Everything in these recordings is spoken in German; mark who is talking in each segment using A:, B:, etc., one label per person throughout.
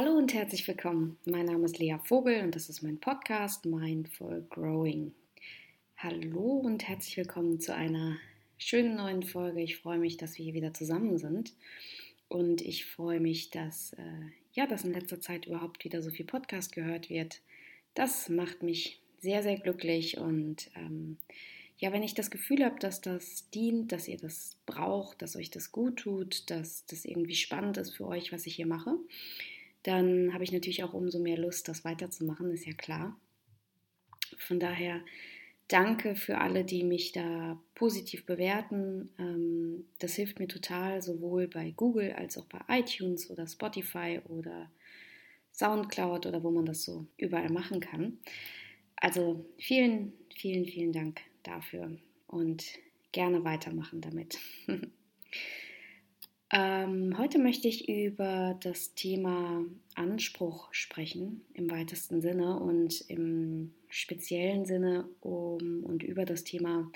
A: Hallo und herzlich willkommen. Mein Name ist Lea Vogel und das ist mein Podcast Mindful Growing. Hallo und herzlich willkommen zu einer schönen neuen Folge. Ich freue mich, dass wir hier wieder zusammen sind und ich freue mich, dass äh, ja, dass in letzter Zeit überhaupt wieder so viel Podcast gehört wird. Das macht mich sehr, sehr glücklich und ähm, ja, wenn ich das Gefühl habe, dass das dient, dass ihr das braucht, dass euch das gut tut, dass das irgendwie spannend ist für euch, was ich hier mache, dann habe ich natürlich auch umso mehr Lust, das weiterzumachen, ist ja klar. Von daher danke für alle, die mich da positiv bewerten. Ähm, das hilft mir total, sowohl bei Google als auch bei iTunes oder Spotify oder SoundCloud oder wo man das so überall machen kann. Also vielen, vielen, vielen Dank dafür und gerne weitermachen damit. ähm, heute möchte ich über das Thema Anspruch sprechen im weitesten Sinne und im speziellen Sinne um und über das Thema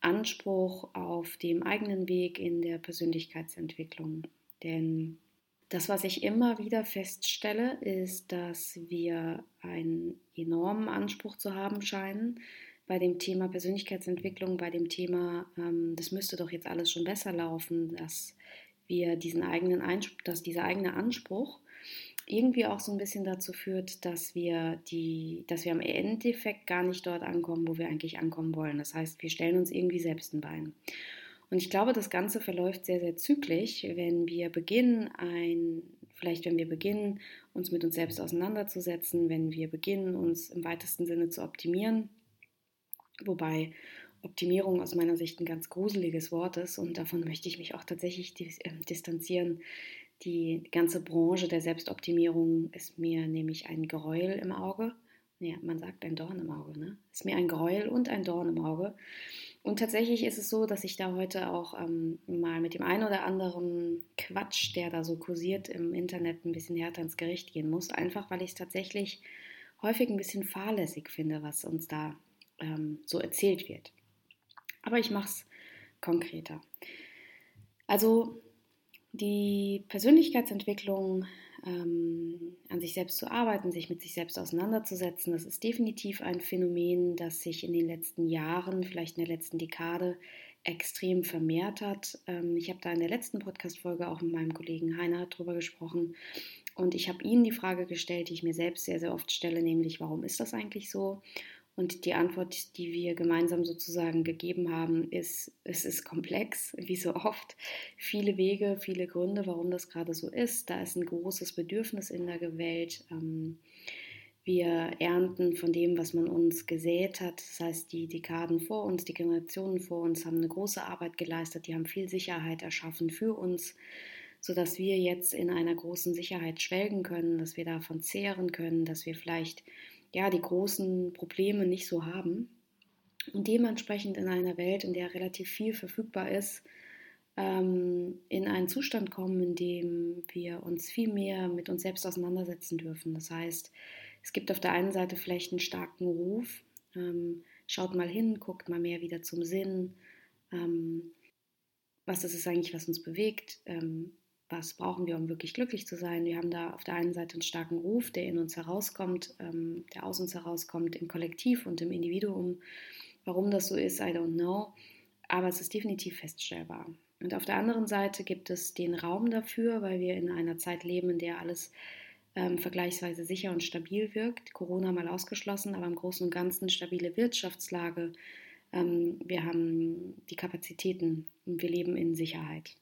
A: Anspruch auf dem eigenen Weg in der Persönlichkeitsentwicklung. Denn das, was ich immer wieder feststelle, ist, dass wir einen enormen Anspruch zu haben scheinen bei dem Thema Persönlichkeitsentwicklung, bei dem Thema, ähm, das müsste doch jetzt alles schon besser laufen, dass wir diesen eigenen Einspruch, dass dieser eigene Anspruch irgendwie auch so ein bisschen dazu führt, dass wir die, dass wir am Endeffekt gar nicht dort ankommen, wo wir eigentlich ankommen wollen. Das heißt, wir stellen uns irgendwie selbst ein Bein. Und ich glaube, das Ganze verläuft sehr, sehr zügig, wenn wir beginnen, ein, vielleicht wenn wir beginnen, uns mit uns selbst auseinanderzusetzen, wenn wir beginnen, uns im weitesten Sinne zu optimieren. Wobei Optimierung aus meiner Sicht ein ganz gruseliges Wort ist und davon möchte ich mich auch tatsächlich ähm, distanzieren. Die ganze Branche der Selbstoptimierung ist mir nämlich ein Gräuel im Auge. Ja, man sagt ein Dorn im Auge, ne? Ist mir ein Gräuel und ein Dorn im Auge. Und tatsächlich ist es so, dass ich da heute auch ähm, mal mit dem einen oder anderen Quatsch, der da so kursiert im Internet, ein bisschen härter ins Gericht gehen muss. Einfach weil ich es tatsächlich häufig ein bisschen fahrlässig finde, was uns da ähm, so erzählt wird. Aber ich mache es konkreter. Also die Persönlichkeitsentwicklung, ähm, an sich selbst zu arbeiten, sich mit sich selbst auseinanderzusetzen, das ist definitiv ein Phänomen, das sich in den letzten Jahren, vielleicht in der letzten Dekade, extrem vermehrt hat. Ähm, ich habe da in der letzten Podcast-Folge auch mit meinem Kollegen Heiner drüber gesprochen und ich habe Ihnen die Frage gestellt, die ich mir selbst sehr, sehr oft stelle, nämlich warum ist das eigentlich so? Und die Antwort, die wir gemeinsam sozusagen gegeben haben, ist, es ist komplex, wie so oft. Viele Wege, viele Gründe, warum das gerade so ist. Da ist ein großes Bedürfnis in der Welt. Ähm, wir ernten von dem, was man uns gesät hat. Das heißt, die Dekaden vor uns, die Generationen vor uns haben eine große Arbeit geleistet. Die haben viel Sicherheit erschaffen für uns, sodass wir jetzt in einer großen Sicherheit schwelgen können, dass wir davon zehren können, dass wir vielleicht ja, die großen Probleme nicht so haben. Und dementsprechend in einer Welt, in der relativ viel verfügbar ist, ähm, in einen Zustand kommen, in dem wir uns viel mehr mit uns selbst auseinandersetzen dürfen. Das heißt, es gibt auf der einen Seite vielleicht einen starken Ruf, ähm, schaut mal hin, guckt mal mehr wieder zum Sinn, ähm, was ist es eigentlich, was uns bewegt, was brauchen wir, um wirklich glücklich zu sein. Wir haben da auf der einen Seite einen starken Ruf, der in uns herauskommt, ähm, der aus uns herauskommt im Kollektiv und im Individuum. Warum das so ist, I don't know. Aber es ist definitiv feststellbar. Und auf der anderen Seite gibt es den Raum dafür, weil wir in einer Zeit leben, in der alles ähm, vergleichsweise sicher und stabil wirkt. Corona mal ausgeschlossen, aber im Großen und Ganzen stabile Wirtschaftslage. Ähm, wir haben die Kapazitäten und wir leben in Sicherheit.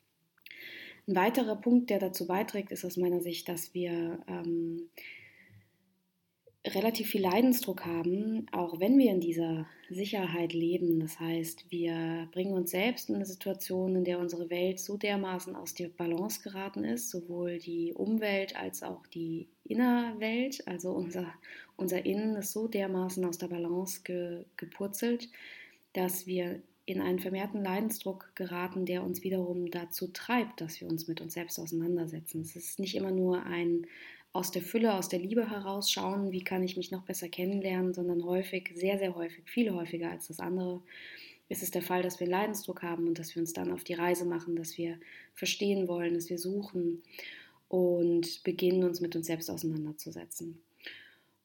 A: Ein weiterer Punkt, der dazu beiträgt, ist aus meiner Sicht, dass wir ähm, relativ viel Leidensdruck haben, auch wenn wir in dieser Sicherheit leben. Das heißt, wir bringen uns selbst in eine Situation, in der unsere Welt so dermaßen aus der Balance geraten ist, sowohl die Umwelt als auch die Innerwelt, also unser, unser Innen ist so dermaßen aus der Balance ge, gepurzelt, dass wir in einen vermehrten Leidensdruck geraten, der uns wiederum dazu treibt, dass wir uns mit uns selbst auseinandersetzen. Es ist nicht immer nur ein aus der Fülle, aus der Liebe herausschauen, wie kann ich mich noch besser kennenlernen, sondern häufig, sehr, sehr häufig, viel häufiger als das andere, ist es der Fall, dass wir Leidensdruck haben und dass wir uns dann auf die Reise machen, dass wir verstehen wollen, dass wir suchen. und beginnen uns mit uns selbst auseinanderzusetzen.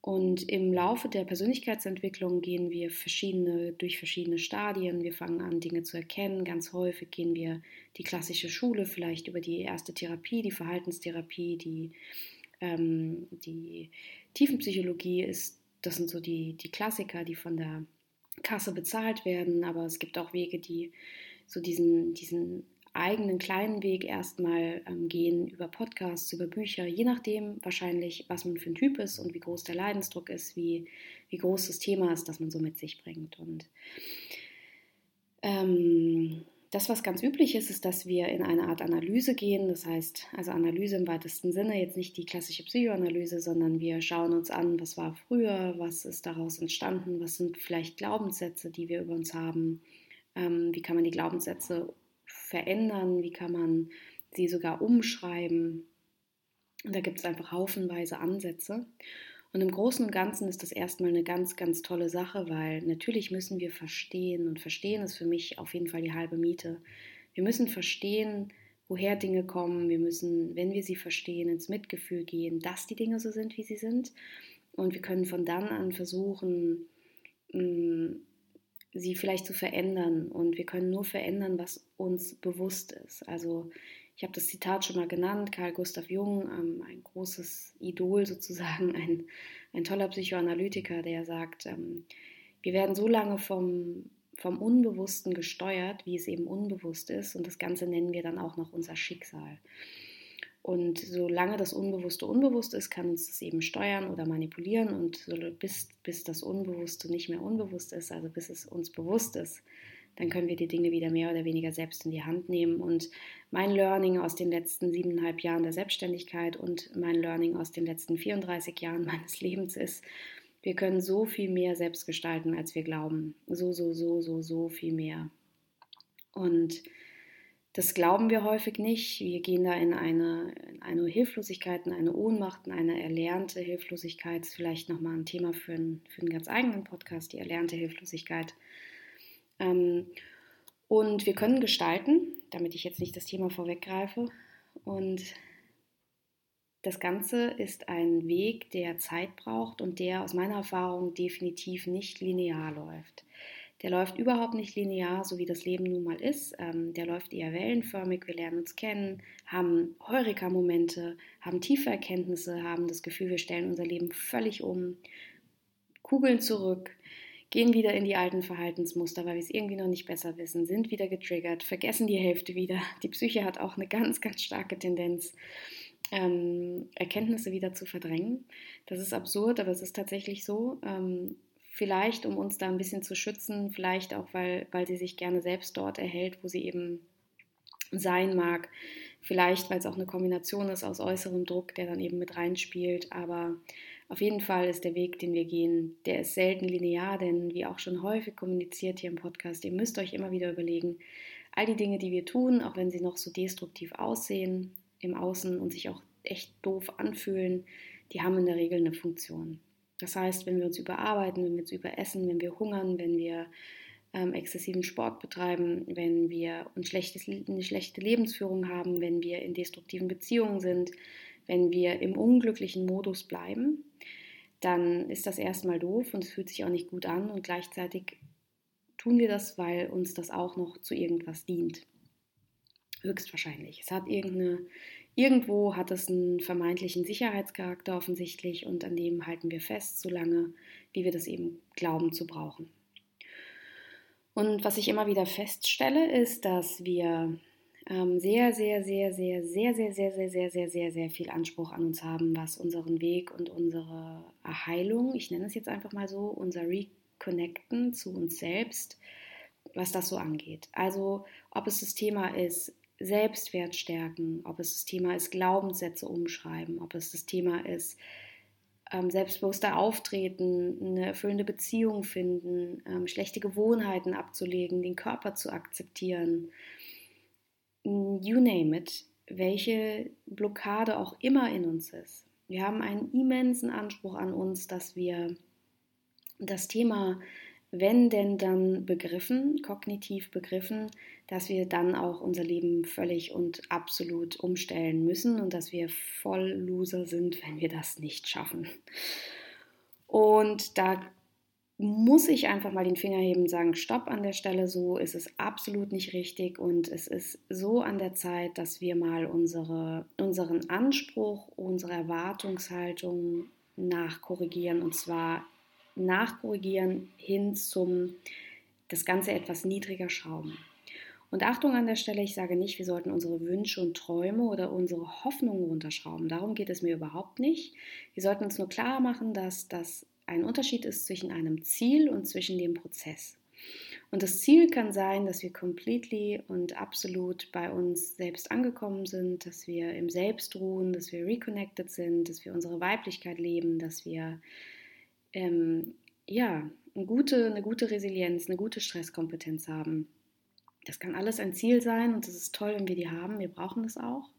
A: Und im Laufe der Persönlichkeitsentwicklung gehen wir verschiedene, durch verschiedene Stadien. Wir fangen an, Dinge zu erkennen. Ganz häufig gehen wir die klassische Schule, vielleicht über die erste Therapie, die Verhaltenstherapie, die, ähm, die Tiefenpsychologie ist, das sind so die, die Klassiker, die von der Kasse bezahlt werden. Aber es gibt auch Wege, die so diesen, diesen eigenen kleinen Weg erstmal ähm, gehen über Podcasts, über Bücher, je nachdem wahrscheinlich, was man für ein Typ ist und wie groß der Leidensdruck ist, wie, wie groß das Thema ist, das man so mit sich bringt. Und ähm, das, was ganz üblich ist, ist, dass wir in eine Art Analyse gehen. Das heißt, also Analyse im weitesten Sinne, jetzt nicht die klassische Psychoanalyse, sondern wir schauen uns an, was war früher, was ist daraus entstanden, was sind vielleicht Glaubenssätze, die wir über uns haben, ähm, wie kann man die Glaubenssätze verändern, wie kann man sie sogar umschreiben. Und da gibt es einfach haufenweise Ansätze. Und im Großen und Ganzen ist das erstmal eine ganz, ganz tolle Sache, weil natürlich müssen wir verstehen, und verstehen ist für mich auf jeden Fall die halbe Miete. Wir müssen verstehen, woher Dinge kommen. Wir müssen, wenn wir sie verstehen, ins Mitgefühl gehen, dass die Dinge so sind, wie sie sind. Und wir können von dann an versuchen, mm, sie vielleicht zu verändern. Und wir können nur verändern, was uns bewusst ist. Also ich habe das Zitat schon mal genannt, Carl Gustav Jung, ähm, ein großes Idol sozusagen, ein, ein toller Psychoanalytiker, der sagt, ähm, wir werden so lange vom, vom Unbewussten gesteuert, wie es eben unbewusst ist. Und das Ganze nennen wir dann auch noch unser Schicksal. Und solange das Unbewusste unbewusst ist, kann uns das eben steuern oder manipulieren. Und so, bis, bis das Unbewusste nicht mehr unbewusst ist, also bis es uns bewusst ist, dann können wir die Dinge wieder mehr oder weniger selbst in die Hand nehmen. Und mein Learning aus den letzten siebeneinhalb Jahren der Selbstständigkeit und mein Learning aus den letzten 34 Jahren meines Lebens ist, wir können so viel mehr selbst gestalten, als wir glauben. So, so, so, so, so viel mehr. Und das glauben wir häufig nicht. Wir gehen da in eine, in eine Hilflosigkeit, in eine Ohnmacht, in eine erlernte Hilflosigkeit. Das ist vielleicht nochmal ein Thema für einen, für einen ganz eigenen Podcast, die erlernte Hilflosigkeit. Ähm, und wir können gestalten, damit ich jetzt nicht das Thema vorweggreife. Und das Ganze ist ein Weg, der Zeit braucht und der aus meiner Erfahrung definitiv nicht linear läuft. Der läuft überhaupt nicht linear, so wie das Leben nun mal ist. Ähm, der läuft eher wellenförmig. Wir lernen uns kennen, haben Heureka-Momente, haben tiefe Erkenntnisse, haben das Gefühl, wir stellen unser Leben völlig um, kugeln zurück, gehen wieder in die alten Verhaltensmuster, weil wir es irgendwie noch nicht besser wissen, sind wieder getriggert, vergessen die Hälfte wieder. Die Psyche hat auch eine ganz, ganz starke Tendenz, ähm, Erkenntnisse wieder zu verdrängen. Das ist absurd, aber es ist tatsächlich so. Ähm, Vielleicht, um uns da ein bisschen zu schützen, vielleicht auch, weil, weil sie sich gerne selbst dort erhält, wo sie eben sein mag. Vielleicht, weil es auch eine Kombination ist aus äußerem Druck, der dann eben mit reinspielt. Aber auf jeden Fall ist der Weg, den wir gehen, der ist selten linear, denn wie auch schon häufig kommuniziert hier im Podcast, ihr müsst euch immer wieder überlegen, all die Dinge, die wir tun, auch wenn sie noch so destruktiv aussehen im Außen und sich auch echt doof anfühlen, die haben in der Regel eine Funktion. Das heißt, wenn wir uns überarbeiten, wenn wir uns überessen, wenn wir hungern, wenn wir ähm, exzessiven Sport betreiben, wenn wir ein schlechtes, eine schlechte Lebensführung haben, wenn wir in destruktiven Beziehungen sind, wenn wir im unglücklichen Modus bleiben, dann ist das erstmal doof und es fühlt sich auch nicht gut an und gleichzeitig tun wir das, weil uns das auch noch zu irgendwas dient. Höchstwahrscheinlich. Es hat irgendeine Irgendwo hat es einen vermeintlichen Sicherheitscharakter offensichtlich und an dem halten wir fest, solange wie wir das eben glauben zu brauchen. Und was ich immer wieder feststelle, ist, dass wir sehr, sehr, sehr, sehr, sehr, sehr, sehr, sehr, sehr, sehr, sehr, sehr viel Anspruch an uns haben, was unseren Weg und unsere Erheilung, ich nenne es jetzt einfach mal so, unser Reconnecten zu uns selbst, was das so angeht. Also ob es das Thema ist, Selbstwert stärken, ob es das Thema ist, Glaubenssätze umschreiben, ob es das Thema ist, ähm, selbstbewusster auftreten, eine erfüllende Beziehung finden, ähm, schlechte Gewohnheiten abzulegen, den Körper zu akzeptieren. You name it, welche Blockade auch immer in uns ist. Wir haben einen immensen Anspruch an uns, dass wir das Thema wenn denn dann begriffen, kognitiv begriffen, dass wir dann auch unser Leben völlig und absolut umstellen müssen und dass wir voll Loser sind, wenn wir das nicht schaffen. Und da muss ich einfach mal den Finger heben und sagen, stopp an der Stelle, so ist es absolut nicht richtig und es ist so an der Zeit, dass wir mal unsere, unseren Anspruch, unsere Erwartungshaltung nachkorrigieren und zwar nachkorrigieren hin zum das Ganze etwas niedriger schrauben. Und Achtung an der Stelle, ich sage nicht, wir sollten unsere Wünsche und Träume oder unsere Hoffnungen runterschrauben. Darum geht es mir überhaupt nicht. Wir sollten uns nur klar machen, dass das ein Unterschied ist zwischen einem Ziel und zwischen dem Prozess. Und das Ziel kann sein, dass wir completely und absolut bei uns selbst angekommen sind, dass wir im Selbst ruhen, dass wir reconnected sind, dass wir unsere Weiblichkeit leben, dass wir ähm, ja, eine gute, eine gute Resilienz, eine gute Stresskompetenz haben. Das kann alles ein Ziel sein und es ist toll, wenn wir die haben. Wir brauchen das auch.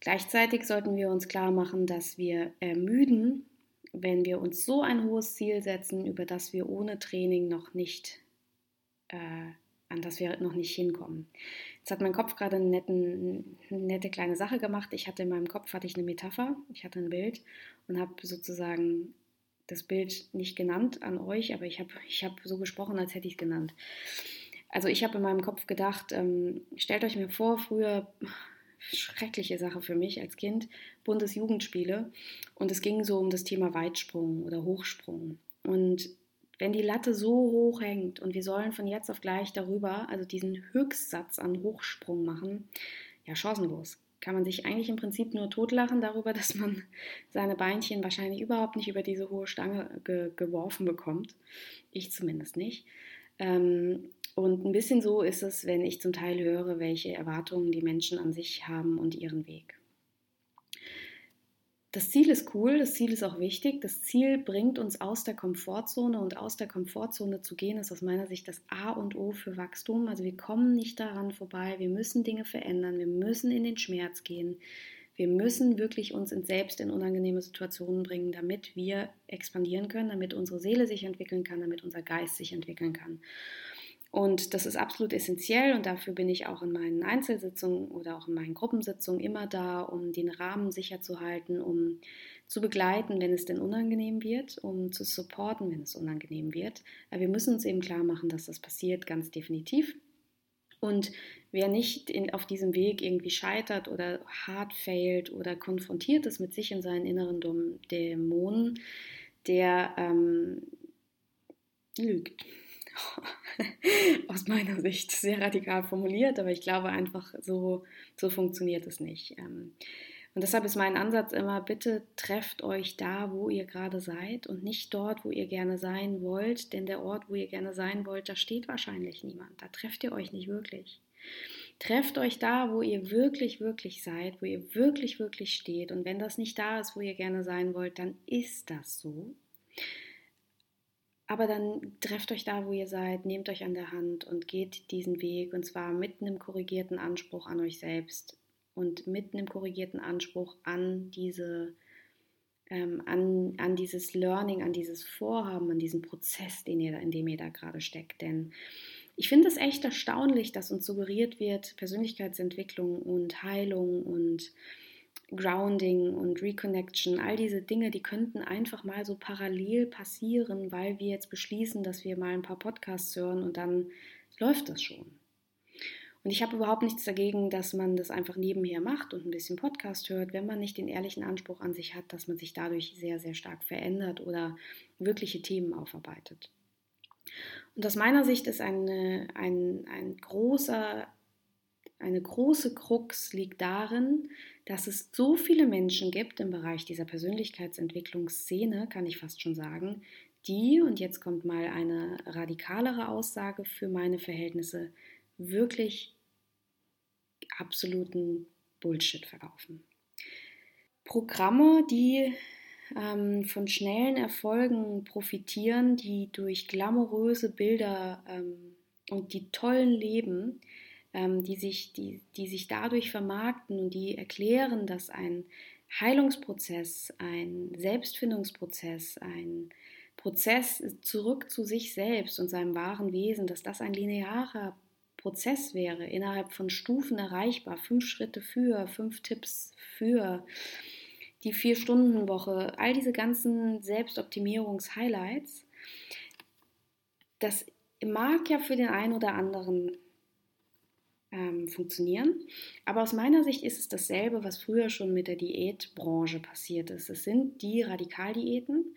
A: Gleichzeitig sollten wir uns klar machen, dass wir ermüden, wenn wir uns so ein hohes Ziel setzen, über das wir ohne Training noch nicht, äh, an das wir noch nicht hinkommen. Jetzt hat mein Kopf gerade eine, netten, nette kleine Sache gemacht. Ich hatte in meinem Kopf hatte ich eine Metapher, ich hatte ein Bild und habe sozusagen das Bild nicht genannt an euch, aber ich habe ich hab so gesprochen, als hätte ich es genannt. Also ich habe in meinem Kopf gedacht, ähm, stellt euch mir vor, früher schreckliche Sache für mich als Kind, Bundesjugendspiele und es ging so um das Thema Weitsprung oder Hochsprung. Und wenn die Latte so hoch hängt und wir sollen von jetzt auf gleich darüber, also diesen Höchstsatz an Hochsprung machen, ja, chancenlos kann man sich eigentlich im Prinzip nur totlachen darüber, dass man seine Beinchen wahrscheinlich überhaupt nicht über diese hohe Stange ge geworfen bekommt. Ich zumindest nicht. Ähm, und ein bisschen so ist es, wenn ich zum Teil höre, welche Erwartungen die Menschen an sich haben und ihren Weg. Das Ziel ist cool, das Ziel ist auch wichtig. Das Ziel bringt uns aus der Komfortzone und aus der Komfortzone zu gehen ist aus meiner Sicht das A und O für Wachstum. Also wir kommen nicht daran vorbei, wir müssen Dinge verändern, wir müssen in den Schmerz gehen. Wir müssen wirklich uns selbst in unangenehme Situationen bringen, damit wir expandieren können, damit unsere Seele sich entwickeln kann, damit unser Geist sich entwickeln kann. Und das ist absolut essentiell und dafür bin ich auch in meinen Einzelsitzungen oder auch in meinen Gruppensitzungen immer da, um den Rahmen sicher zu halten, um zu begleiten, wenn es denn unangenehm wird, um zu supporten, wenn es unangenehm wird. Aber wir müssen uns eben klar machen, dass das passiert, ganz definitiv. Und wer nicht in, auf diesem Weg irgendwie scheitert oder hart failt oder konfrontiert ist mit sich und seinen inneren Dämonen, der ähm, lügt. aus meiner Sicht sehr radikal formuliert, aber ich glaube einfach, so, so funktioniert es nicht. Ähm, und deshalb ist mein Ansatz immer, bitte trefft euch da, wo ihr gerade seid und nicht dort, wo ihr gerne sein wollt, denn der Ort, wo ihr gerne sein wollt, da steht wahrscheinlich niemand, da trefft ihr euch nicht wirklich. Trefft euch da, wo ihr wirklich, wirklich seid, wo ihr wirklich, wirklich steht. Und wenn das nicht da ist, wo ihr gerne sein wollt, dann ist das so. Aber dann trefft euch da, wo ihr seid, nehmt euch an der Hand und geht diesen Weg und zwar mit einem korrigierten Anspruch an euch selbst und mit einem korrigierten Anspruch an diese ähm, an, an dieses Learning, an dieses Vorhaben, an diesen Prozess, den ihr, in dem ihr da gerade steckt. Denn ich finde es echt erstaunlich, dass uns suggeriert wird, Persönlichkeitsentwicklung und Heilung und Grounding und Reconnection, all diese Dinge, die könnten einfach mal so parallel passieren, weil wir jetzt beschließen, dass wir mal ein paar Podcasts hören und dann läuft das schon. Und ich habe überhaupt nichts dagegen, dass man das einfach nebenher macht und ein bisschen Podcast hört, wenn man nicht den ehrlichen Anspruch an sich hat, dass man sich dadurch sehr, sehr stark verändert oder wirkliche Themen aufarbeitet. Und aus meiner Sicht ist eine, ein, ein großer, eine große Krux liegt darin, dass es so viele Menschen gibt im Bereich dieser Persönlichkeitsentwicklungsszene, kann ich fast schon sagen, die, und jetzt kommt mal eine radikalere Aussage für meine Verhältnisse, wirklich absoluten Bullshit verkaufen. Programme, die ähm, von schnellen Erfolgen profitieren, die durch glamouröse Bilder ähm, und die tollen Leben die, sich, die, die sich dadurch vermarkten und die erklären, dass ein Heilungsprozess, ein Selbstfindungsprozess, ein Prozess zurück zu sich selbst und seinem wahren Wesen, dass das ein linearer Prozess wäre, innerhalb von Stufen erreichbar, fünf Schritte für, fünf Tipps für die Vier-Stunden-Woche, all diese ganzen Selbstoptimierungs-Highlights, das mag ja für den einen oder anderen ähm, funktionieren. Aber aus meiner Sicht ist es dasselbe, was früher schon mit der Diätbranche passiert ist. Es sind die Radikaldiäten,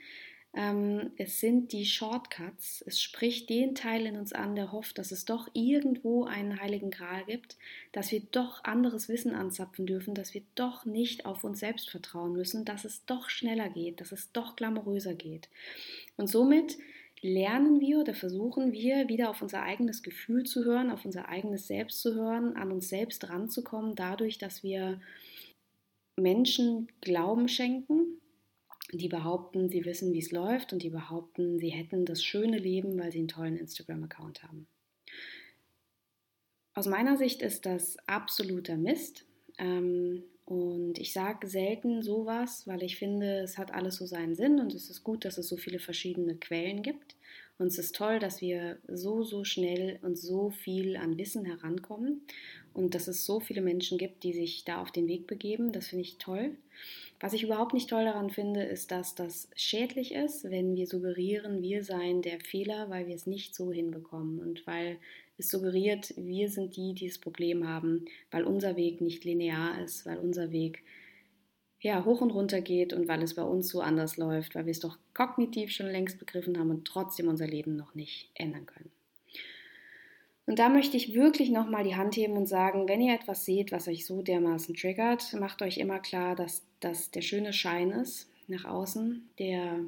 A: ähm, es sind die Shortcuts. Es spricht den Teil in uns an, der hofft, dass es doch irgendwo einen heiligen Gral gibt, dass wir doch anderes Wissen anzapfen dürfen, dass wir doch nicht auf uns selbst vertrauen müssen, dass es doch schneller geht, dass es doch glamouröser geht. Und somit lernen wir oder versuchen wir wieder auf unser eigenes Gefühl zu hören, auf unser eigenes Selbst zu hören, an uns selbst ranzukommen, dadurch, dass wir Menschen Glauben schenken, die behaupten, sie wissen, wie es läuft und die behaupten, sie hätten das schöne Leben, weil sie einen tollen Instagram-Account haben. Aus meiner Sicht ist das absoluter Mist. Ähm, und ich sage selten sowas, weil ich finde, es hat alles so seinen Sinn und es ist gut, dass es so viele verschiedene Quellen gibt. Und es ist toll, dass wir so, so schnell und so viel an Wissen herankommen und dass es so viele Menschen gibt, die sich da auf den Weg begeben. Das finde ich toll. Was ich überhaupt nicht toll daran finde, ist, dass das schädlich ist, wenn wir suggerieren, wir seien der Fehler, weil wir es nicht so hinbekommen und weil es suggeriert, wir sind die, die das Problem haben, weil unser Weg nicht linear ist, weil unser Weg ja, hoch und runter geht und weil es bei uns so anders läuft, weil wir es doch kognitiv schon längst begriffen haben und trotzdem unser Leben noch nicht ändern können. Und da möchte ich wirklich nochmal die Hand heben und sagen, wenn ihr etwas seht, was euch so dermaßen triggert, macht euch immer klar, dass das der schöne Schein ist nach außen, der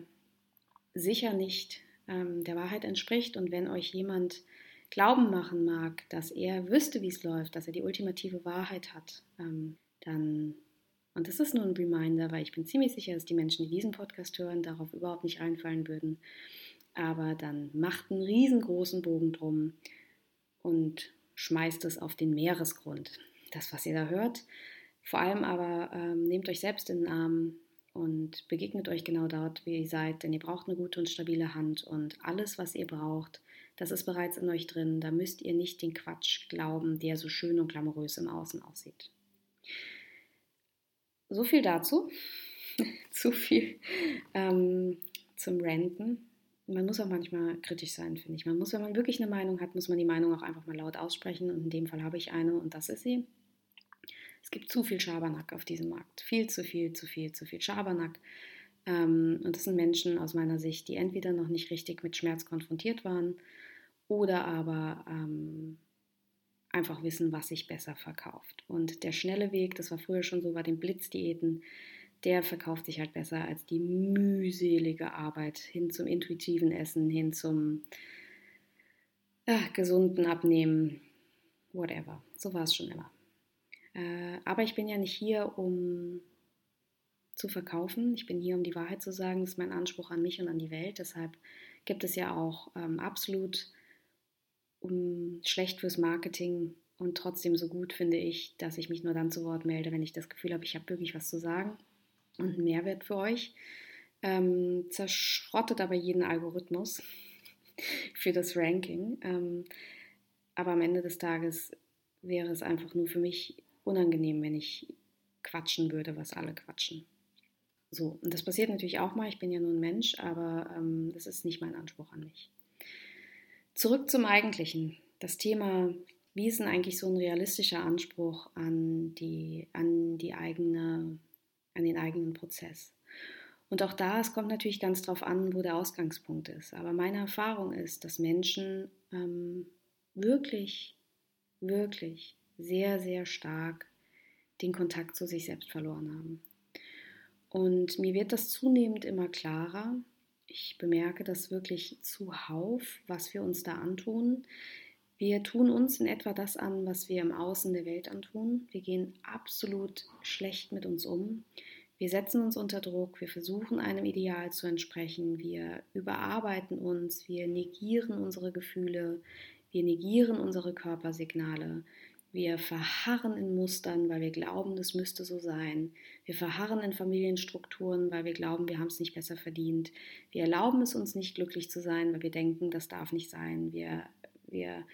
A: sicher nicht ähm, der Wahrheit entspricht. Und wenn euch jemand Glauben machen mag, dass er wüsste, wie es läuft, dass er die ultimative Wahrheit hat, ähm, dann, und das ist nur ein Reminder, weil ich bin ziemlich sicher, dass die Menschen, die diesen Podcast hören, darauf überhaupt nicht reinfallen würden, aber dann macht einen riesengroßen Bogen drum und schmeißt es auf den Meeresgrund. Das, was ihr da hört. Vor allem aber ähm, nehmt euch selbst in den Arm und begegnet euch genau dort, wie ihr seid, denn ihr braucht eine gute und stabile Hand und alles, was ihr braucht, das ist bereits in euch drin. Da müsst ihr nicht den Quatsch glauben, der so schön und glamourös im Außen aussieht. So viel dazu. Zu viel ähm, zum Ranten man muss auch manchmal kritisch sein, finde ich. Man muss, wenn man wirklich eine Meinung hat, muss man die Meinung auch einfach mal laut aussprechen. Und in dem Fall habe ich eine und das ist sie. Es gibt zu viel Schabernack auf diesem Markt. Viel zu viel, zu viel, zu viel Schabernack. Ähm, und das sind Menschen aus meiner Sicht, die entweder noch nicht richtig mit Schmerz konfrontiert waren oder aber ähm, einfach wissen, was sich besser verkauft. Und der schnelle Weg, das war früher schon so bei den Blitzdiäten, der verkauft sich halt besser als die mühselige Arbeit hin zum intuitiven Essen, hin zum ach, gesunden Abnehmen, whatever. So war es schon immer. Äh, aber ich bin ja nicht hier, um zu verkaufen. Ich bin hier, um die Wahrheit zu sagen. Das ist mein Anspruch an mich und an die Welt. Deshalb gibt es ja auch ähm, absolut schlecht fürs Marketing und trotzdem so gut finde ich, dass ich mich nur dann zu Wort melde, wenn ich das Gefühl habe, ich habe wirklich was zu sagen und einen Mehrwert für euch. Ähm, zerschrottet aber jeden Algorithmus für das Ranking. Ähm, aber am Ende des Tages wäre es einfach nur für mich unangenehm, wenn ich quatschen würde, was alle quatschen. So, und das passiert natürlich auch mal. Ich bin ja nur ein Mensch, aber ähm, das ist nicht mein Anspruch an mich. Zurück zum Eigentlichen. Das Thema, wie ist denn eigentlich so ein realistischer Anspruch an die, an die eigene an den eigenen Prozess. Und auch da, es kommt natürlich ganz drauf an, wo der Ausgangspunkt ist. Aber meine Erfahrung ist, dass Menschen ähm, wirklich, wirklich sehr, sehr stark den Kontakt zu sich selbst verloren haben. Und mir wird das zunehmend immer klarer. Ich bemerke das wirklich zuhauf, was wir uns da antun. Wir tun uns in etwa das an, was wir im Außen der Welt antun. Wir gehen absolut schlecht mit uns um. Wir setzen uns unter Druck, wir versuchen einem Ideal zu entsprechen, wir überarbeiten uns, wir negieren unsere Gefühle, wir negieren unsere Körpersignale, Wir verharren in Mustern, weil wir glauben, das müsste so sein. Wir verharren in Familienstrukturen, weil wir glauben, wir haben es nicht besser verdient. Wir erlauben es uns nicht glücklich zu sein, weil wir denken, das darf nicht sein. Wir, wir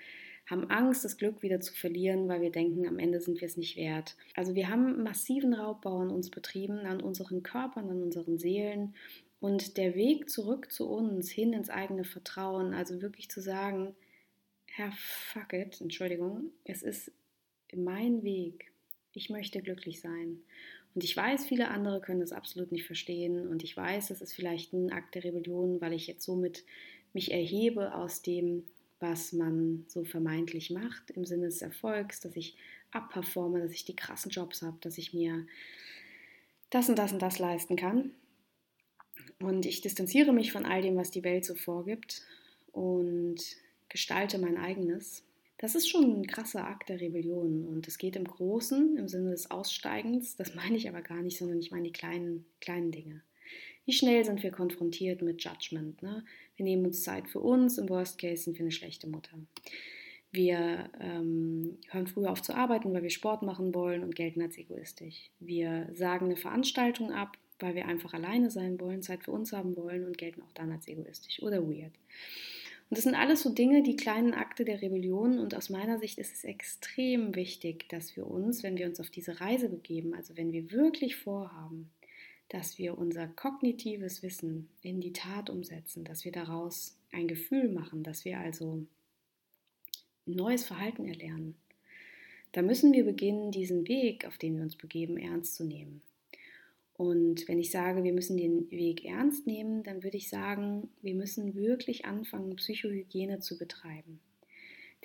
A: haben Angst, das Glück wieder zu verlieren, weil wir denken, am Ende sind wir es nicht wert. Also wir haben massiven Raubbau an uns betrieben, an unseren Körpern, an unseren Seelen. Und der Weg zurück zu uns, hin ins eigene Vertrauen, also wirklich zu sagen, Herr, fuck it, Entschuldigung, es ist mein Weg. Ich möchte glücklich sein. Und ich weiß, viele andere können das absolut nicht verstehen. Und ich weiß, das ist vielleicht ein Akt der Rebellion, weil ich jetzt somit mich erhebe aus dem, was man so vermeintlich macht, im Sinne des Erfolgs, dass ich abperforme, dass ich die krassen Jobs habe, dass ich mir das und das und das leisten kann. Und ich distanziere mich von all dem, was die Welt so vorgibt und gestalte mein eigenes. Das ist schon ein krasser Akt der Rebellion und es geht im Großen, im Sinne des Aussteigens, das meine ich aber gar nicht, sondern ich meine die kleinen, kleinen Dinge. Wie schnell sind wir konfrontiert mit Judgment? Ne? Wir nehmen uns Zeit für uns, im Worst Case sind wir eine schlechte Mutter. Wir ähm, hören früher auf zu arbeiten, weil wir Sport machen wollen und gelten als egoistisch. Wir sagen eine Veranstaltung ab, weil wir einfach alleine sein wollen, Zeit für uns haben wollen und gelten auch dann als egoistisch oder weird. Und das sind alles so Dinge, die kleinen Akte der Rebellion. Und aus meiner Sicht ist es extrem wichtig, dass wir uns, wenn wir uns auf diese Reise begeben, also wenn wir wirklich vorhaben, dass wir unser kognitives Wissen in die Tat umsetzen, dass wir daraus ein Gefühl machen, dass wir also neues Verhalten erlernen, da müssen wir beginnen, diesen Weg, auf den wir uns begeben, ernst zu nehmen. Und wenn ich sage, wir müssen den Weg ernst nehmen, dann würde ich sagen, wir müssen wirklich anfangen, Psychohygiene zu betreiben.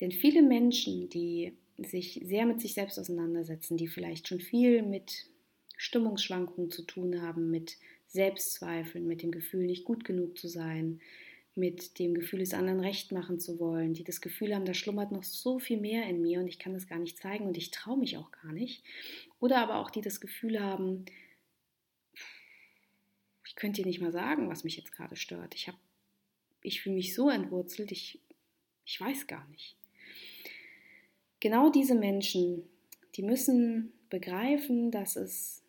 A: Denn viele Menschen, die sich sehr mit sich selbst auseinandersetzen, die vielleicht schon viel mit Stimmungsschwankungen zu tun haben, mit Selbstzweifeln, mit dem Gefühl, nicht gut genug zu sein, mit dem Gefühl, es anderen recht machen zu wollen, die das Gefühl haben, da schlummert noch so viel mehr in mir und ich kann das gar nicht zeigen und ich traue mich auch gar nicht. Oder aber auch die das Gefühl haben, ich könnte dir nicht mal sagen, was mich jetzt gerade stört. Ich, ich fühle mich so entwurzelt, ich, ich weiß gar nicht. Genau diese Menschen, die müssen begreifen, dass es,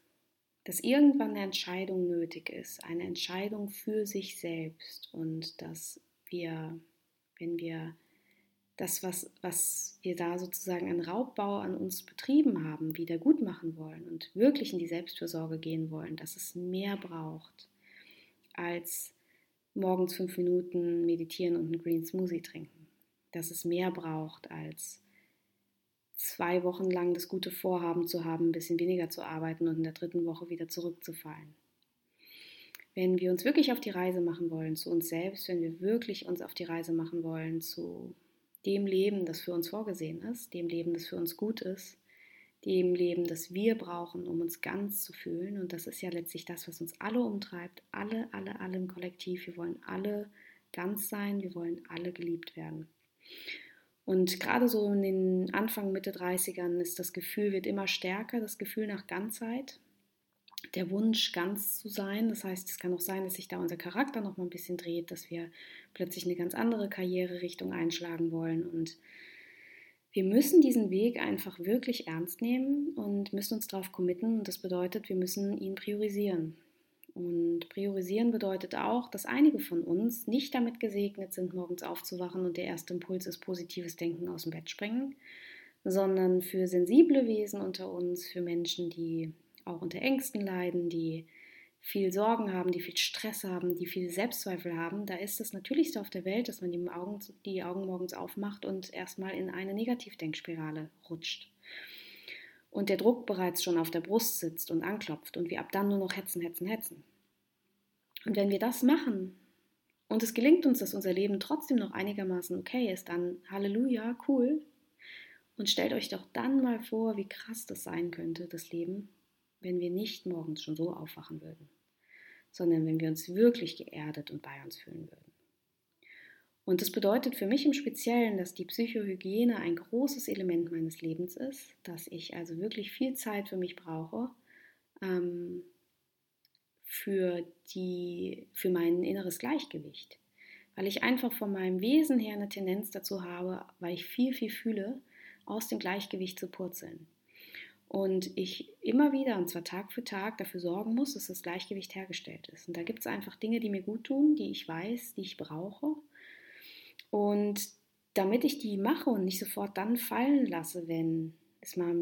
A: dass irgendwann eine Entscheidung nötig ist, eine Entscheidung für sich selbst und dass wir, wenn wir das, was, was wir da sozusagen an Raubbau an uns betrieben haben, wieder gut machen wollen und wirklich in die Selbstfürsorge gehen wollen, dass es mehr braucht als morgens fünf Minuten meditieren und einen Green Smoothie trinken. Dass es mehr braucht als zwei Wochen lang das gute Vorhaben zu haben, ein bisschen weniger zu arbeiten und in der dritten Woche wieder zurückzufallen. Wenn wir uns wirklich auf die Reise machen wollen zu uns selbst, wenn wir wirklich uns auf die Reise machen wollen zu dem Leben, das für uns vorgesehen ist, dem Leben, das für uns gut ist, dem Leben, das wir brauchen, um uns ganz zu fühlen. Und das ist ja letztlich das, was uns alle umtreibt. Alle, alle, alle im Kollektiv. Wir wollen alle ganz sein. Wir wollen alle geliebt werden. Und gerade so in den Anfang, Mitte 30ern ist das Gefühl, wird immer stärker, das Gefühl nach Ganzheit. Der Wunsch, ganz zu sein. Das heißt, es kann auch sein, dass sich da unser Charakter noch mal ein bisschen dreht, dass wir plötzlich eine ganz andere Karriererichtung einschlagen wollen und wir müssen diesen Weg einfach wirklich ernst nehmen und müssen uns darauf committen. Und das bedeutet, wir müssen ihn priorisieren. Und priorisieren bedeutet auch, dass einige von uns nicht damit gesegnet sind, morgens aufzuwachen und der erste Impuls ist positives Denken aus dem Bett springen, sondern für sensible Wesen unter uns, für Menschen, die auch unter Ängsten leiden, die viel Sorgen haben, die viel Stress haben, die viel Selbstzweifel haben, da ist das Natürlichste auf der Welt, dass man die Augen, die Augen morgens aufmacht und erstmal in eine Negativdenkspirale rutscht. Und der Druck bereits schon auf der Brust sitzt und anklopft und wir ab dann nur noch hetzen, hetzen, hetzen. Und wenn wir das machen und es gelingt uns, dass unser Leben trotzdem noch einigermaßen okay ist, dann Halleluja, cool. Und stellt euch doch dann mal vor, wie krass das sein könnte, das Leben, wenn wir nicht morgens schon so aufwachen würden, sondern wenn wir uns wirklich geerdet und bei uns fühlen würden. Und das bedeutet für mich im Speziellen, dass die Psychohygiene ein großes Element meines Lebens ist, dass ich also wirklich viel Zeit für mich brauche, ähm, für, die, für mein inneres Gleichgewicht. Weil ich einfach von meinem Wesen her eine Tendenz dazu habe, weil ich viel, viel fühle, aus dem Gleichgewicht zu purzeln. Und ich immer wieder, und zwar Tag für Tag, dafür sorgen muss, dass das Gleichgewicht hergestellt ist. Und da gibt es einfach Dinge, die mir gut tun, die ich weiß, die ich brauche. Und damit ich die mache und nicht sofort dann fallen lasse, wenn es mal,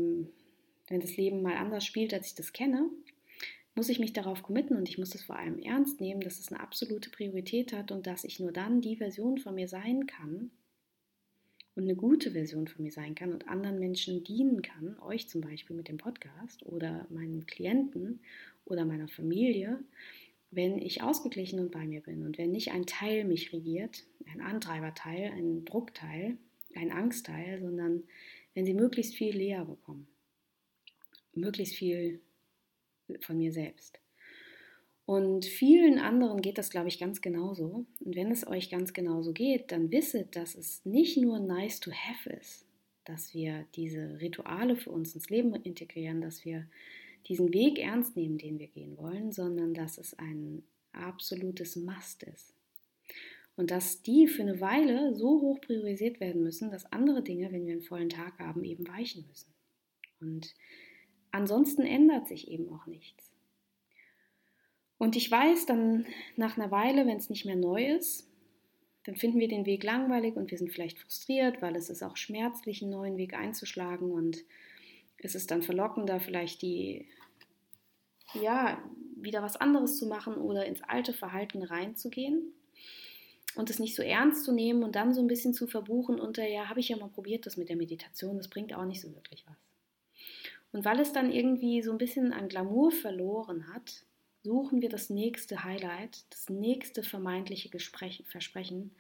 A: wenn das Leben mal anders spielt, als ich das kenne, muss ich mich darauf committen und ich muss es vor allem ernst nehmen, dass es eine absolute Priorität hat und dass ich nur dann die Version von mir sein kann, und eine gute Version von mir sein kann und anderen Menschen dienen kann, euch zum Beispiel mit dem Podcast oder meinen Klienten oder meiner Familie, wenn ich ausgeglichen und bei mir bin und wenn nicht ein Teil mich regiert, ein Antreiberteil, ein Druckteil, ein Angstteil, sondern wenn sie möglichst viel leer bekommen, möglichst viel von mir selbst. Und vielen anderen geht das, glaube ich, ganz genauso. Und wenn es euch ganz genauso geht, dann wisset, dass es nicht nur nice to have ist, dass wir diese Rituale für uns ins Leben integrieren, dass wir diesen Weg ernst nehmen, den wir gehen wollen, sondern dass es ein absolutes Must ist. Und dass die für eine Weile so hoch priorisiert werden müssen, dass andere Dinge, wenn wir einen vollen Tag haben, eben weichen müssen. Und ansonsten ändert sich eben auch nichts. Und ich weiß dann nach einer Weile, wenn es nicht mehr neu ist, dann finden wir den Weg langweilig und wir sind vielleicht frustriert, weil es ist auch schmerzlich, einen neuen Weg einzuschlagen und es ist dann verlockender, vielleicht die, ja, wieder was anderes zu machen oder ins alte Verhalten reinzugehen und es nicht so ernst zu nehmen und dann so ein bisschen zu verbuchen unter, ja, habe ich ja mal probiert, das mit der Meditation, das bringt auch nicht so wirklich was. Und weil es dann irgendwie so ein bisschen an Glamour verloren hat, suchen wir das nächste Highlight, das nächste vermeintliche Gespräch, Versprechen,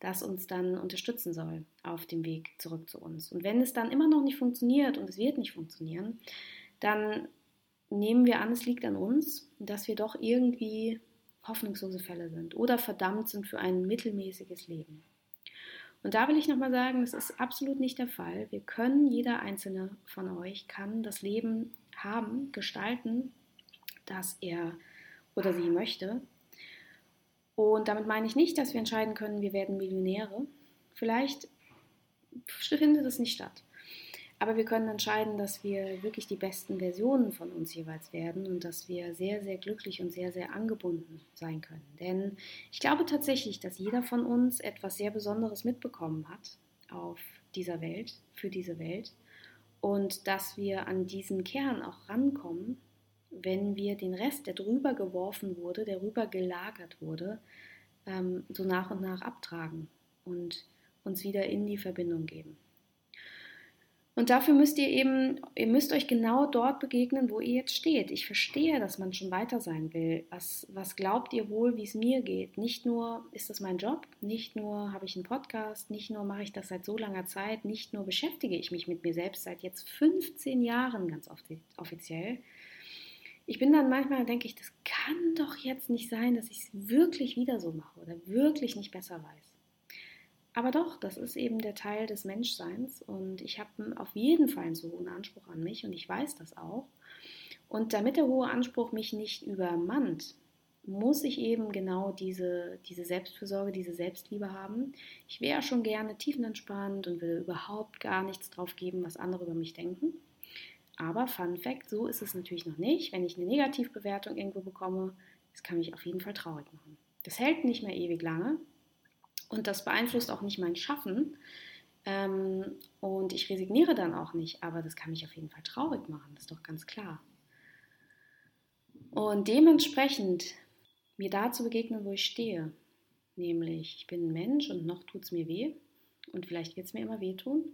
A: das uns dann unterstützen soll auf dem Weg zurück zu uns. Und wenn es dann immer noch nicht funktioniert und es wird nicht funktionieren, dann nehmen wir an, es liegt an uns, dass wir doch irgendwie hoffnungslose Fälle sind oder verdammt sind für ein mittelmäßiges Leben. Und da will ich nochmal sagen, das ist absolut nicht der Fall. Wir können, jeder einzelne von euch kann das Leben haben, gestalten, das er oder sie möchte. Und damit meine ich nicht, dass wir entscheiden können, wir werden Millionäre. Vielleicht findet das nicht statt. Aber wir können entscheiden, dass wir wirklich die besten Versionen von uns jeweils werden und dass wir sehr, sehr glücklich und sehr, sehr angebunden sein können. Denn ich glaube tatsächlich, dass jeder von uns etwas sehr Besonderes mitbekommen hat auf dieser Welt, für diese Welt. Und dass wir an diesen Kern auch rankommen wenn wir den Rest, der drüber geworfen wurde, der rüber gelagert wurde, ähm, so nach und nach abtragen und uns wieder in die Verbindung geben. Und dafür müsst ihr eben, ihr müsst euch genau dort begegnen, wo ihr jetzt steht. Ich verstehe, dass man schon weiter sein will. Was, was glaubt ihr wohl, wie es mir geht? Nicht nur ist das mein Job, nicht nur habe ich einen Podcast, nicht nur mache ich das seit so langer Zeit, nicht nur beschäftige ich mich mit mir selbst seit jetzt 15 Jahren ganz offiziell, ich bin dann manchmal, denke ich, das kann doch jetzt nicht sein, dass ich es wirklich wieder so mache oder wirklich nicht besser weiß. Aber doch, das ist eben der Teil des Menschseins und ich habe auf jeden Fall einen so hohen Anspruch an mich und ich weiß das auch. Und damit der hohe Anspruch mich nicht übermannt, muss ich eben genau diese, diese Selbstfürsorge, diese Selbstliebe haben. Ich wäre schon gerne tiefenentspannt und will überhaupt gar nichts drauf geben, was andere über mich denken. Aber Fun Fact, so ist es natürlich noch nicht. Wenn ich eine Negativbewertung irgendwo bekomme, das kann mich auf jeden Fall traurig machen. Das hält nicht mehr ewig lange und das beeinflusst auch nicht mein Schaffen. Ähm, und ich resigniere dann auch nicht, aber das kann mich auf jeden Fall traurig machen, das ist doch ganz klar. Und dementsprechend mir da zu begegnen, wo ich stehe, nämlich ich bin ein Mensch und noch tut es mir weh und vielleicht wird es mir immer wehtun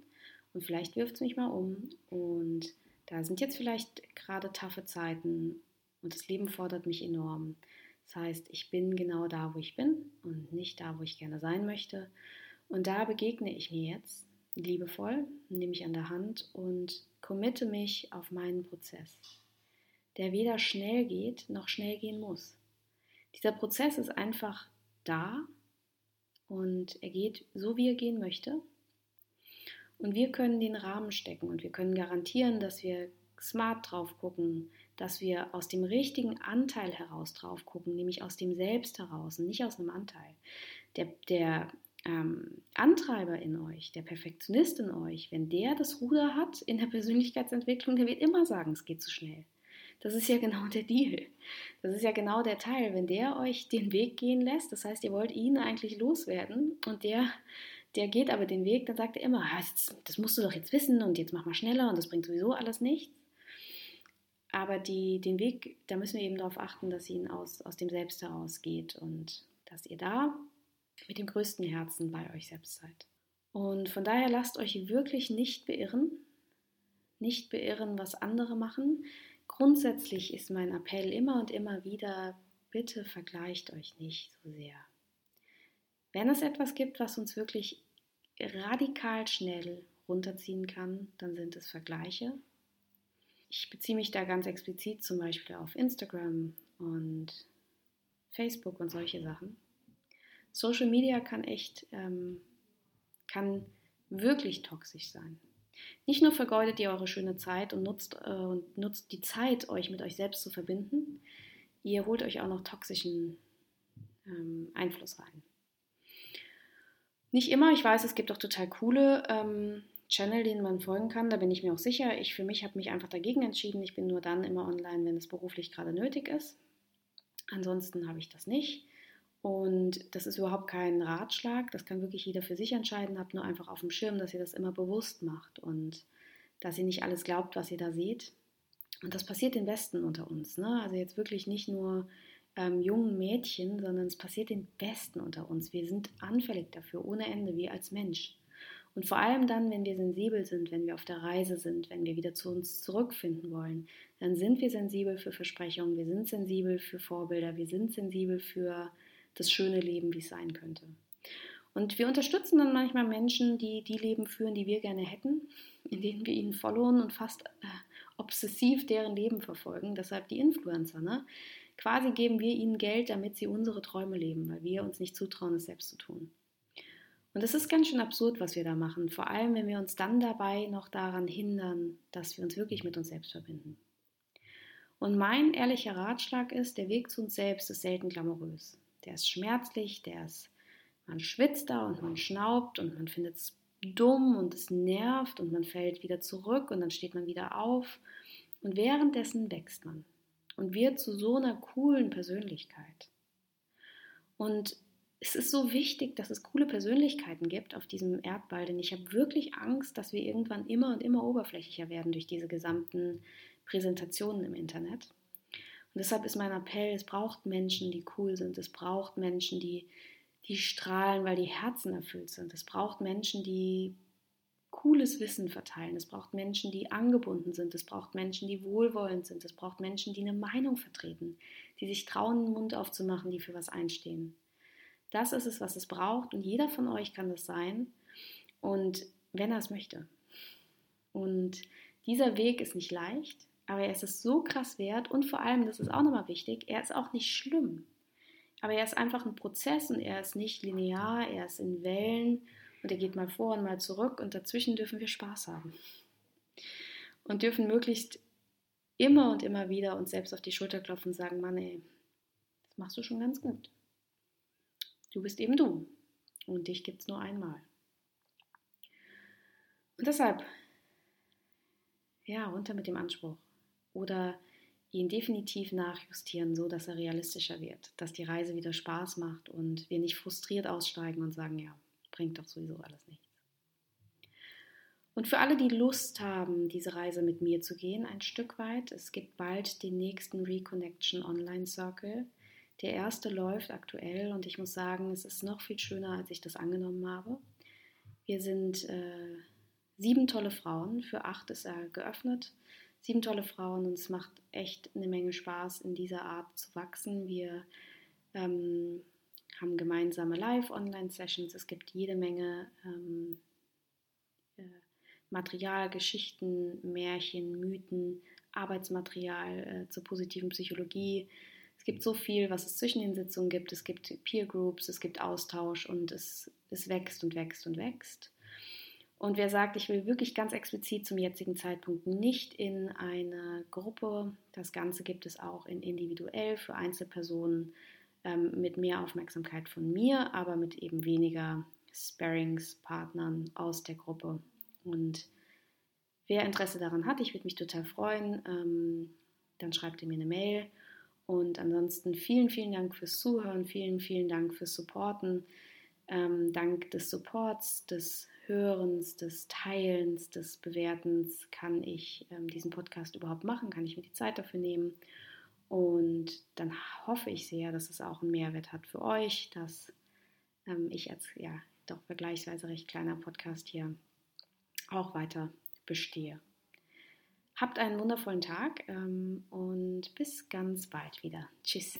A: und vielleicht wirft es mich mal um und da sind jetzt vielleicht gerade taffe Zeiten und das Leben fordert mich enorm. Das heißt, ich bin genau da, wo ich bin und nicht da, wo ich gerne sein möchte. Und da begegne ich mir jetzt liebevoll, nehme mich an der Hand und committe mich auf meinen Prozess, der weder schnell geht noch schnell gehen muss. Dieser Prozess ist einfach da und er geht so, wie er gehen möchte. Und wir können den Rahmen stecken und wir können garantieren, dass wir smart drauf gucken, dass wir aus dem richtigen Anteil heraus drauf gucken, nämlich aus dem Selbst heraus und nicht aus einem Anteil. Der, der ähm, Antreiber in euch, der Perfektionist in euch, wenn der das Ruder hat in der Persönlichkeitsentwicklung, der wird immer sagen, es geht zu schnell. Das ist ja genau der Deal. Das ist ja genau der Teil. Wenn der euch den Weg gehen lässt, das heißt, ihr wollt ihn eigentlich loswerden und der, der geht aber den Weg, dann sagt er immer, ah, das musst du doch jetzt wissen und jetzt mach mal schneller und das bringt sowieso alles nichts. Aber die, den Weg, da müssen wir eben darauf achten, dass ihn aus, aus dem Selbst heraus geht und dass ihr da mit dem größten Herzen bei euch selbst seid. Und von daher lasst euch wirklich nicht beirren, nicht beirren, was andere machen. Grundsätzlich ist mein Appell immer und immer wieder, bitte vergleicht euch nicht so sehr. Wenn es etwas gibt, was uns wirklich radikal schnell runterziehen kann, dann sind es Vergleiche. Ich beziehe mich da ganz explizit zum Beispiel auf Instagram und Facebook und solche Sachen. Social Media kann echt, ähm, kann wirklich toxisch sein. Nicht nur vergeudet ihr eure schöne Zeit und nutzt, äh, und nutzt die Zeit, euch mit euch selbst zu verbinden, ihr holt euch auch noch toxischen ähm, Einfluss rein. Nicht immer, ich weiß, es gibt auch total coole ähm, Channel, denen man folgen kann, da bin ich mir auch sicher. Ich für mich habe mich einfach dagegen entschieden. Ich bin nur dann immer online, wenn es beruflich gerade nötig ist. Ansonsten habe ich das nicht. Und das ist überhaupt kein Ratschlag, das kann wirklich jeder für sich entscheiden. Habt nur einfach auf dem Schirm, dass ihr das immer bewusst macht und dass ihr nicht alles glaubt, was ihr da seht. Und das passiert den Besten unter uns. Ne? Also jetzt wirklich nicht nur ähm, jungen Mädchen, sondern es passiert den Besten unter uns. Wir sind anfällig dafür, ohne Ende, wie als Mensch. Und vor allem dann, wenn wir sensibel sind, wenn wir auf der Reise sind, wenn wir wieder zu uns zurückfinden wollen, dann sind wir sensibel für Versprechungen, wir sind sensibel für Vorbilder, wir sind sensibel für das schöne Leben, wie es sein könnte. Und wir unterstützen dann manchmal Menschen, die die Leben führen, die wir gerne hätten, in denen wir ihnen followen und fast äh, obsessiv deren Leben verfolgen. Deshalb die Influencer. Ne? Quasi geben wir ihnen Geld, damit sie unsere Träume leben, weil wir uns nicht zutrauen, es selbst zu tun. Und es ist ganz schön absurd, was wir da machen, vor allem wenn wir uns dann dabei noch daran hindern, dass wir uns wirklich mit uns selbst verbinden. Und mein ehrlicher Ratschlag ist, der Weg zu uns selbst ist selten glamourös der ist schmerzlich, der ist, man schwitzt da und man schnaubt und man findet es dumm und es nervt und man fällt wieder zurück und dann steht man wieder auf und währenddessen wächst man und wird zu so einer coolen Persönlichkeit. Und es ist so wichtig, dass es coole Persönlichkeiten gibt auf diesem Erdball, denn ich habe wirklich Angst, dass wir irgendwann immer und immer oberflächlicher werden durch diese gesamten Präsentationen im Internet. Und deshalb ist mein Appell, es braucht Menschen, die cool sind. Es braucht Menschen, die, die strahlen, weil die Herzen erfüllt sind. Es braucht Menschen, die cooles Wissen verteilen. Es braucht Menschen, die angebunden sind. Es braucht Menschen, die wohlwollend sind. Es braucht Menschen, die eine Meinung vertreten, die sich trauen, den Mund aufzumachen, die für was einstehen. Das ist es, was es braucht. Und jeder von euch kann das sein. Und wenn er es möchte. Und dieser Weg ist nicht leicht. Aber er ist es so krass wert und vor allem, das ist auch nochmal wichtig, er ist auch nicht schlimm. Aber er ist einfach ein Prozess und er ist nicht linear, er ist in Wellen und er geht mal vor und mal zurück und dazwischen dürfen wir Spaß haben. Und dürfen möglichst immer und immer wieder uns selbst auf die Schulter klopfen und sagen, Mann, ey, das machst du schon ganz gut. Du bist eben du und dich gibt es nur einmal. Und deshalb, ja, runter mit dem Anspruch oder ihn definitiv nachjustieren, so dass er realistischer wird, dass die Reise wieder Spaß macht und wir nicht frustriert aussteigen und sagen, ja, bringt doch sowieso alles nichts. Und für alle, die Lust haben, diese Reise mit mir zu gehen, ein Stück weit, es gibt bald den nächsten Reconnection Online Circle. Der erste läuft aktuell und ich muss sagen, es ist noch viel schöner, als ich das angenommen habe. Wir sind äh, sieben tolle Frauen, für acht ist er geöffnet sieben tolle Frauen und es macht echt eine Menge Spaß, in dieser Art zu wachsen. Wir ähm, haben gemeinsame Live-Online-Sessions. Es gibt jede Menge ähm, äh, Material, Geschichten, Märchen, Mythen, Arbeitsmaterial äh, zur positiven Psychologie. Es gibt so viel, was es zwischen den Sitzungen gibt. Es gibt Peer Groups, es gibt Austausch und es, es wächst und wächst und wächst. Und wer sagt, ich will wirklich ganz explizit zum jetzigen Zeitpunkt nicht in eine Gruppe, das Ganze gibt es auch in individuell für Einzelpersonen ähm, mit mehr Aufmerksamkeit von mir, aber mit eben weniger Sparringspartnern aus der Gruppe. Und wer Interesse daran hat, ich würde mich total freuen, ähm, dann schreibt ihr mir eine Mail. Und ansonsten vielen, vielen Dank fürs Zuhören, vielen, vielen Dank fürs Supporten. Ähm, dank des Supports, des Hörens, des Teilens, des Bewertens kann ich ähm, diesen Podcast überhaupt machen, kann ich mir die Zeit dafür nehmen. Und dann hoffe ich sehr, dass es auch einen Mehrwert hat für euch, dass ähm, ich als ja doch vergleichsweise recht kleiner Podcast hier auch weiter bestehe. Habt einen wundervollen Tag ähm, und bis ganz bald wieder. Tschüss.